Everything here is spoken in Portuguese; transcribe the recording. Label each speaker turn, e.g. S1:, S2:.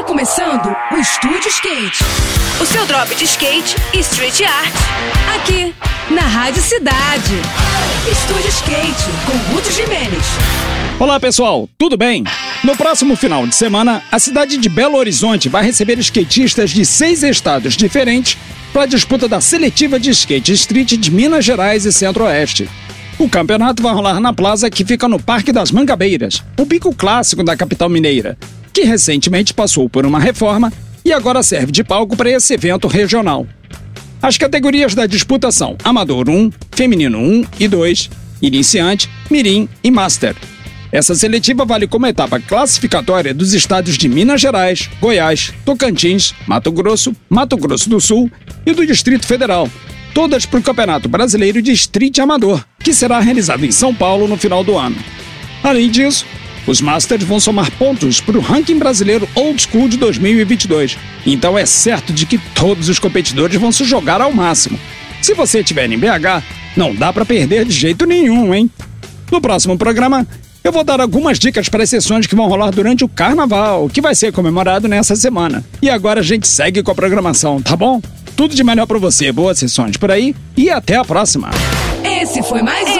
S1: Está começando o Estúdio Skate.
S2: O seu drop de skate e street art.
S1: Aqui, na Rádio Cidade. Estúdio Skate, com Ruth Jimenez.
S3: Olá pessoal, tudo bem? No próximo final de semana, a cidade de Belo Horizonte vai receber skatistas de seis estados diferentes para a disputa da seletiva de skate street de Minas Gerais e Centro-Oeste. O campeonato vai rolar na plaza que fica no Parque das Mangabeiras, o pico clássico da capital mineira, que recentemente passou por uma reforma e agora serve de palco para esse evento regional. As categorias da disputa são Amador 1, Feminino 1 e 2, Iniciante, Mirim e Master. Essa seletiva vale como etapa classificatória dos estados de Minas Gerais, Goiás, Tocantins, Mato Grosso, Mato Grosso do Sul e do Distrito Federal, todas para o Campeonato Brasileiro de Street Amador, que será realizado em São Paulo no final do ano. Além disso, os Masters vão somar pontos para o ranking brasileiro Old School de 2022, então é certo de que todos os competidores vão se jogar ao máximo. Se você estiver em BH, não dá para perder de jeito nenhum, hein? No próximo programa, eu vou dar algumas dicas para as sessões que vão rolar durante o carnaval, que vai ser comemorado nessa semana. E agora a gente segue com a programação, tá bom? Tudo de melhor para você, boas sessões por aí e até a próxima.
S1: Esse foi mais um.